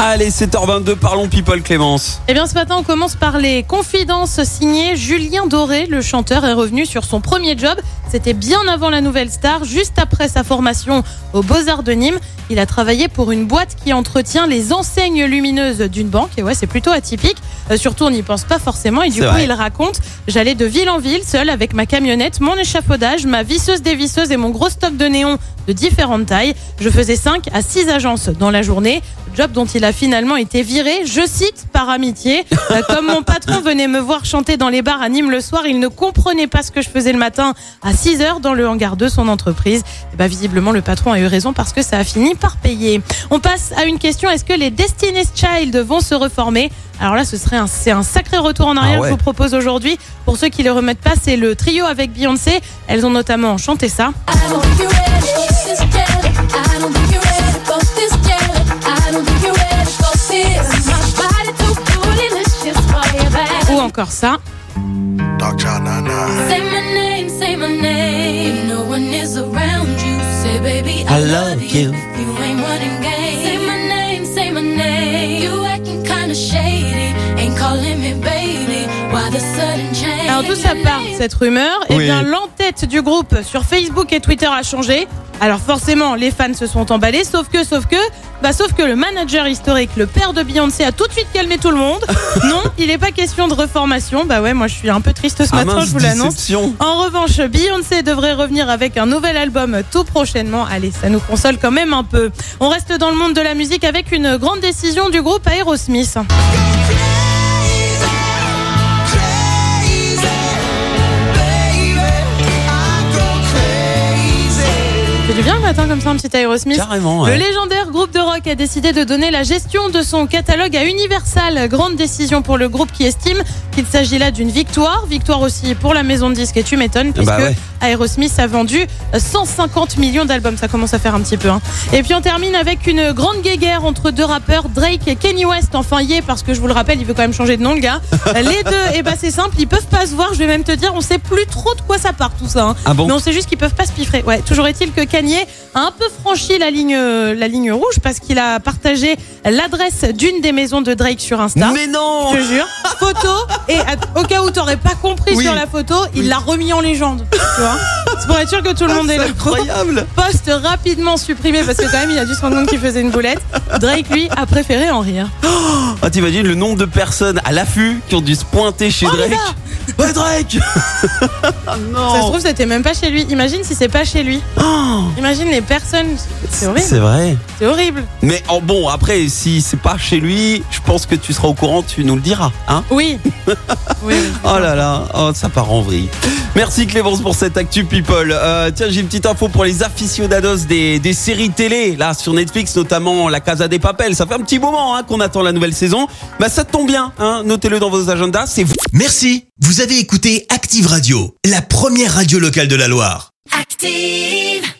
Allez, 7h22, parlons people Clémence. Eh bien, ce matin, on commence par les confidences signées. Julien Doré, le chanteur, est revenu sur son premier job. C'était bien avant la nouvelle star, juste après sa formation aux Beaux-Arts de Nîmes. Il a travaillé pour une boîte qui entretient les enseignes lumineuses d'une banque. Et ouais, c'est plutôt atypique. Euh, surtout, on n'y pense pas forcément. Et du coup, vrai. il raconte J'allais de ville en ville, seul, avec ma camionnette, mon échafaudage, ma visseuse dévisseuse et mon gros stock de néons de différentes tailles. Je faisais 5 à 6 agences dans la journée. Job dont il a finalement été viré, je cite, par amitié. Euh, comme mon patron venait me voir chanter dans les bars à Nîmes le soir, il ne comprenait pas ce que je faisais le matin à 6 heures dans le hangar de son entreprise. Et bah, visiblement, le patron a eu raison parce que ça a fini par payer. On passe à une question. Est-ce que les Destiny's Child vont se reformer? Alors là, ce serait un, c'est un sacré retour en arrière Ah ouais. que je vous propose aujourd'hui. Pour ceux qui le remettent pas, c'est le trio avec Beyoncé. Elles ont notamment chanté ça. Baby. Why the sudden change? Alors d'où ça part cette rumeur Eh bien l'entête du groupe sur Facebook et Twitter a changé. Alors forcément les fans se sont emballés, sauf que, sauf que, bah sauf que le manager historique, le père de Beyoncé, a tout de suite calmé tout le monde. non, il n'est pas question de reformation. Bah ouais, moi je suis un peu triste ce Ah matin, mince, je vous l'annonce. En revanche, Beyoncé devrait revenir avec un nouvel album tout prochainement. Allez, ça nous console quand même un peu. On reste dans le monde de la musique avec une grande décision du groupe Aerosmith. Du bien matin comme ça, un petit Aerosmith. Carrément, Le ouais. légendaire groupe de rock a décidé de donner la gestion de son catalogue à Universal. Grande décision pour le groupe qui estime qu'il s'agit là d'une victoire. Victoire aussi pour la maison de disques et tu m'étonnes puisque Bah ouais. Aerosmith a vendu 150 millions d'albums. Ça commence à faire un petit peu. hein. Et puis on termine avec une grande guéguerre entre deux rappeurs, Drake et Kenny West. Enfin, y est, parce que je vous le rappelle, il veut quand même changer de nom, le gars. Les deux, et bah c'est simple, ils peuvent pas se voir. Je vais même te dire, on sait plus trop de quoi ça part tout ça. hein. Ah bon? Mais on sait juste qu'ils peuvent pas se piffrer. Ouais, toujours est-il que Kanye a un peu franchi la ligne, euh, la ligne rouge parce qu'il a partagé l'adresse d'une des maisons de Drake sur Insta. Mais non Je te jure, photo et au cas où t'aurais pas compris Oui. sur la photo, il Oui. l'a remis en légende. Tu vois C'est pour être sûr que tout le monde est là. incroyable Poste rapidement supprimé parce que quand même il a dû se rendre compte qu'il faisait une boulette. Drake lui a préféré en rire. Ah, t'imagines le nombre de personnes à l'affût qui ont dû se pointer chez Oh, Drake Ouais, Drake Ah non Ça se trouve c'était même pas chez lui. Imagine si c'est pas chez lui. Oh, Imagine les personnes. C'est horrible. C'est vrai. C'est horrible. Mais oh, bon, après, si c'est pas chez lui, je pense que tu seras au courant, tu nous le diras. Hein Oui. Oui. Oh là là, oh, ça part en vrille. Merci Clémence pour cette Actu People. Euh, tiens, j'ai une petite info pour les aficionados des, des séries télé, là sur Netflix, notamment La Casa des Papel. Ça fait un petit moment hein, qu'on attend la nouvelle saison. Bah ça tombe bien, hein, notez-le dans vos agendas. C'est vous. Merci, vous avez écouté Active Radio, la première radio locale de la Loire. Active.